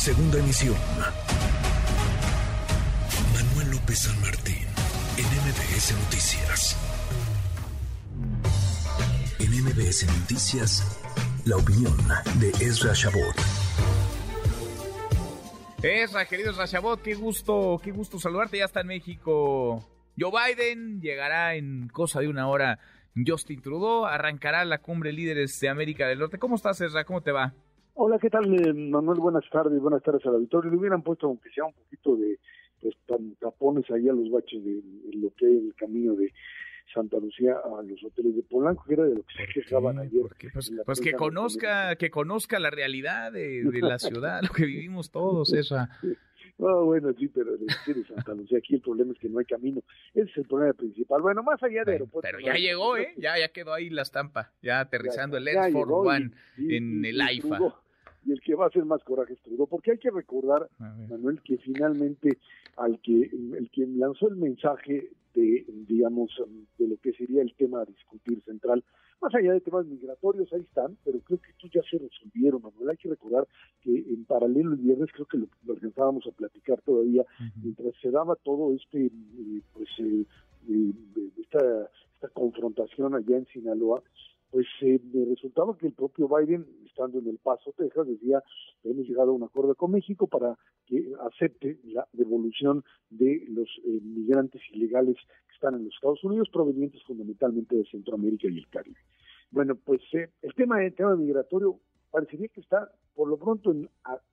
Segunda emisión. Manuel López San Martín, en MBS Noticias. En MBS Noticias, la opinión de Ezra Shabot. Ezra, querido Ezra Shabot, qué gusto, qué gusto saludarte. Ya está en México Joe Biden, llegará en cosa de una hora Justin Trudeau, arrancará la cumbre líderes de América del Norte. ¿Cómo estás, Ezra? ¿Cómo te va? Hola, ¿qué tal, eh, Manuel? Buenas tardes, buenas tardes al auditorio. Le hubieran puesto, aunque sea un poquito de pues, tapones ahí a los baches de, lo que es el camino de Santa Lucía a los hoteles de Polanco, que era de lo que se quejaban ayer. Pues, pues que conozca, que conozca la realidad de, la ciudad, lo que vivimos todos, Ezra. No, bueno, sí, pero de Santa Lucía, aquí el problema es que no hay camino. Ese es el problema principal. Bueno, más allá de aeropuerto. Pero ya llegó, ¿eh? Ya, ya quedó ahí la estampa, ya aterrizando el Air Force One en el AIFA. Y el que va a hacer más coraje es Trudeau, porque hay que recordar, Manuel, que finalmente al que el que lanzó el mensaje de, digamos, de lo que sería el tema a discutir central, más allá de temas migratorios, ahí están, pero creo que estos ya se resolvieron, Manuel. Hay que recordar que en paralelo el viernes, creo que lo, alcanzábamos a platicar todavía, mientras se daba todo este, eh, pues, eh, eh, esta, esta confrontación allá en Sinaloa, pues eh, resultaba que el propio Biden, estando en El Paso, Texas, decía, hemos llegado a un acuerdo con México para que acepte la devolución de los eh, migrantes ilegales que están en los Estados Unidos, provenientes fundamentalmente de Centroamérica y el Caribe. Bueno, pues eh, el tema el tema migratorio parecería que está por lo pronto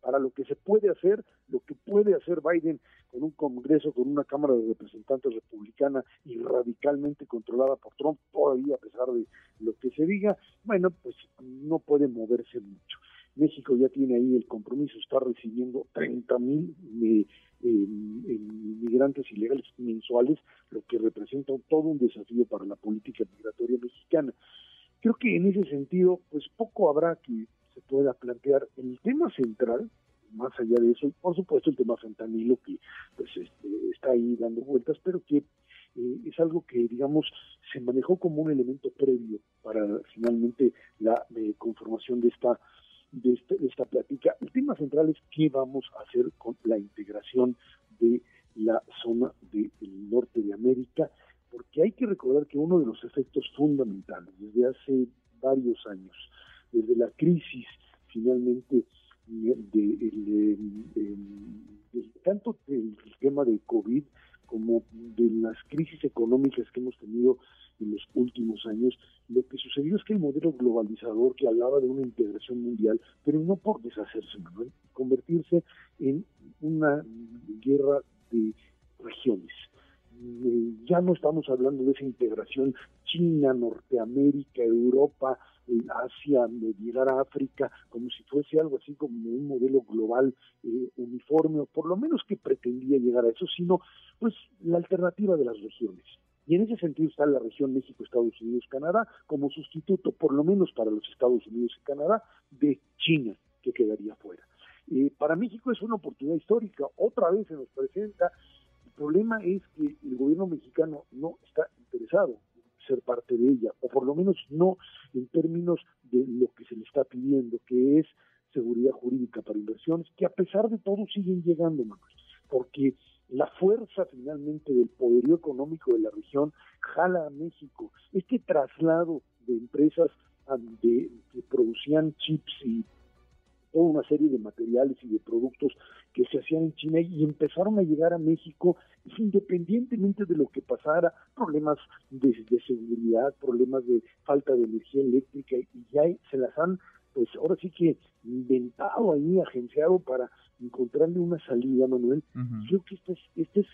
para lo que se puede hacer, lo que puede hacer Biden con un Congreso, con una Cámara de Representantes republicana y radicalmente controlada por Trump, todavía a pesar de lo que se diga, bueno, pues no puede moverse mucho. México ya tiene ahí el compromiso, está recibiendo 30 mil eh, inmigrantes ilegales mensuales, lo que representa todo un desafío para la política migratoria mexicana. Creo que en ese sentido, pues poco habrá que pueda plantear. El tema central, más allá de eso, por supuesto el tema fentanilo que pues este, está ahí dando vueltas, pero que eh, es algo que, digamos, se manejó como un elemento previo para finalmente la eh, conformación de esta de, este, de esta plática. El tema central es qué vamos a hacer con la integración de la zona del norte de América, porque hay que recordar que uno de los efectos fundamentales desde hace varios años desde la crisis finalmente de, tanto del tema de COVID como de las crisis económicas que hemos tenido en los últimos años, lo que sucedió es que el modelo globalizador que hablaba de una integración mundial, pero no por deshacerse, Manuel, convertirse en una guerra de regiones. Eh, ya no estamos hablando de esa integración China, Norteamérica, Europa, Asia, de llegar a África, como si fuese algo así como un modelo global eh, uniforme, o por lo menos que pretendía llegar a eso, sino pues la alternativa de las regiones. Y en ese sentido está la región México, Estados Unidos, Canadá, como sustituto, por lo menos para los Estados Unidos y Canadá, de China, que quedaría fuera. Eh, para México es una oportunidad histórica, otra vez se nos presenta. El problema es que el gobierno mexicano no está interesado ser parte de ella, o por lo menos no en términos de lo que se le está pidiendo, que es seguridad jurídica para inversiones, que a pesar de todo siguen llegando, Manuel, porque la fuerza finalmente del poderío económico de la región jala a México. Este traslado de empresas de, que producían chips y toda una serie de materiales y de productos hacían en China y empezaron a llegar a México independientemente de lo que pasara, problemas de, seguridad, problemas de falta de energía eléctrica y ya se las han, pues ahora sí que inventado ahí, agenciado para encontrarle una salida, Manuel. Creo que esta es, este es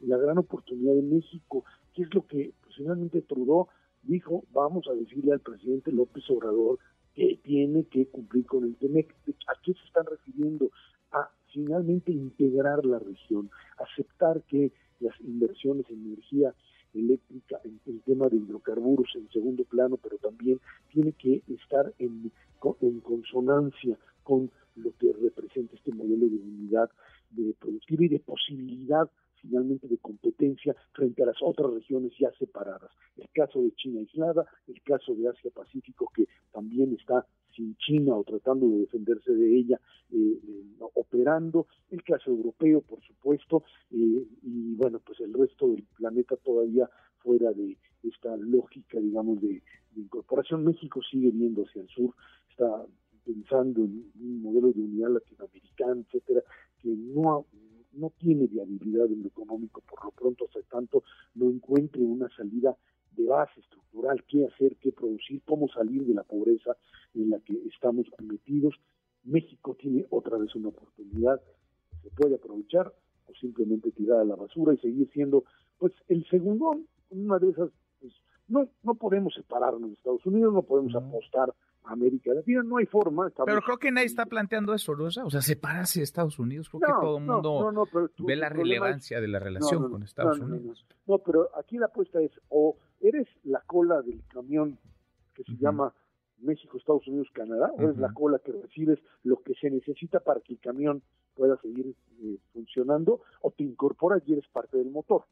la gran oportunidad de México, que es lo que pues, finalmente Trudeau dijo, vamos a decirle al presidente López Obrador que tiene que cumplir con el TEMEC. ¿A qué se están refiriendo? Finalmente integrar la región, aceptar que las inversiones en energía eléctrica, en el tema de hidrocarburos en segundo plano, pero también tiene que estar en, en consonancia con lo que representa este modelo de unidad de productiva y de posibilidad finalmente de competencia frente a las otras regiones ya separadas. El caso de China aislada, el caso de Asia Pacífico que también está sin China o tratando de defenderse de ella, eh, eh liderando, el caso europeo, por supuesto, eh, y bueno, pues el resto del planeta todavía fuera de esta lógica, digamos, de, incorporación. México sigue viendo hacia el sur, está pensando en un modelo de unidad latinoamericana, etcétera, que no, no tiene viabilidad en lo económico por lo pronto, hasta tanto no encuentre una salida de base estructural, qué hacer, qué producir, cómo salir de la pobreza estamos metidos. México tiene otra vez una oportunidad, se puede aprovechar o simplemente tirar a la basura y seguir siendo pues el segundo, una de esas, pues, no, no podemos separarnos de Estados Unidos, no podemos apostar a América Latina, no hay forma. Pero creo que nadie está planteando eso, ¿no? O sea, separarse de Estados Unidos, creo que todo el mundo ve la relevancia de la relación con Estados Unidos. No, pero aquí la apuesta es o eres la cola del camión que se llama México, Estados Unidos, Canadá, o eres la cola que recibes lo que se necesita para que el camión pueda seguir eh, funcionando, o te incorporas y eres parte del motor.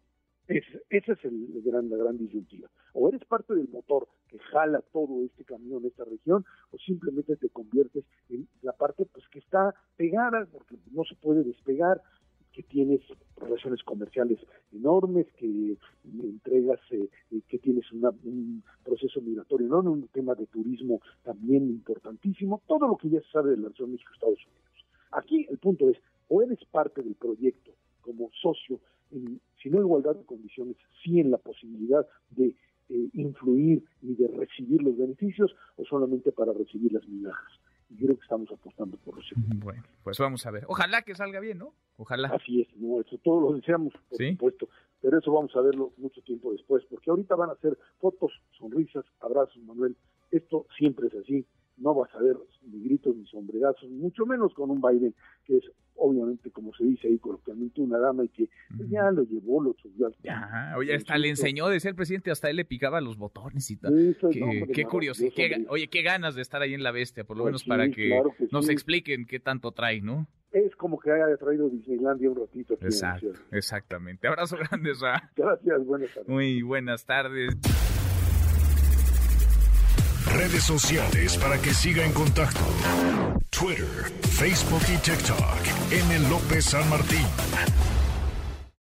Es, esa es el, gran, la gran disyuntiva. O eres parte del motor que jala todo este camión, esta región, o simplemente te conviertes en la parte pues que está pegada, porque no se puede despegar, que tienes relaciones comerciales enormes, que entregas, eh, tienes un proceso migratorio enorme, un tema de turismo también importantísimo, todo lo que ya se sabe de la relación México-Estados Unidos. Aquí el punto es, o eres parte del proyecto como socio, en, si no igualdad de condiciones, sí en la posibilidad de eh, influir y de recibir los beneficios, o solamente para recibir las migajas y creo que estamos apostando por eso. Bueno, pues vamos a ver. Ojalá que salga bien, ¿no? Ojalá. Así es, no, eso todos lo deseamos, por supuesto, pero eso vamos a verlo mucho tiempo después, porque ahorita van a ser fotos, sonrisas, abrazos, Manuel. Esto siempre es así, no vas a ver ni gritos ni sombrerazos, mucho menos con un Biden que es obviamente, como se dice ahí coloquialmente, una dama y que pues, ya lo llevó, lo subió al Oye, hasta le enseñó, decía el presidente, hasta él le picaba los botones y tal. qué, curioso, oye, qué ganas de estar ahí en la bestia, por lo pues menos para que, nos expliquen qué tanto trae, ¿no? Es como que haya traído Disneylandia un ratito. Exacto, exactamente. Abrazo grande, Ra. Gracias, buenas tardes. Muy buenas tardes. Redes sociales para que siga en contacto: Twitter, Facebook y TikTok. M. López San Martín.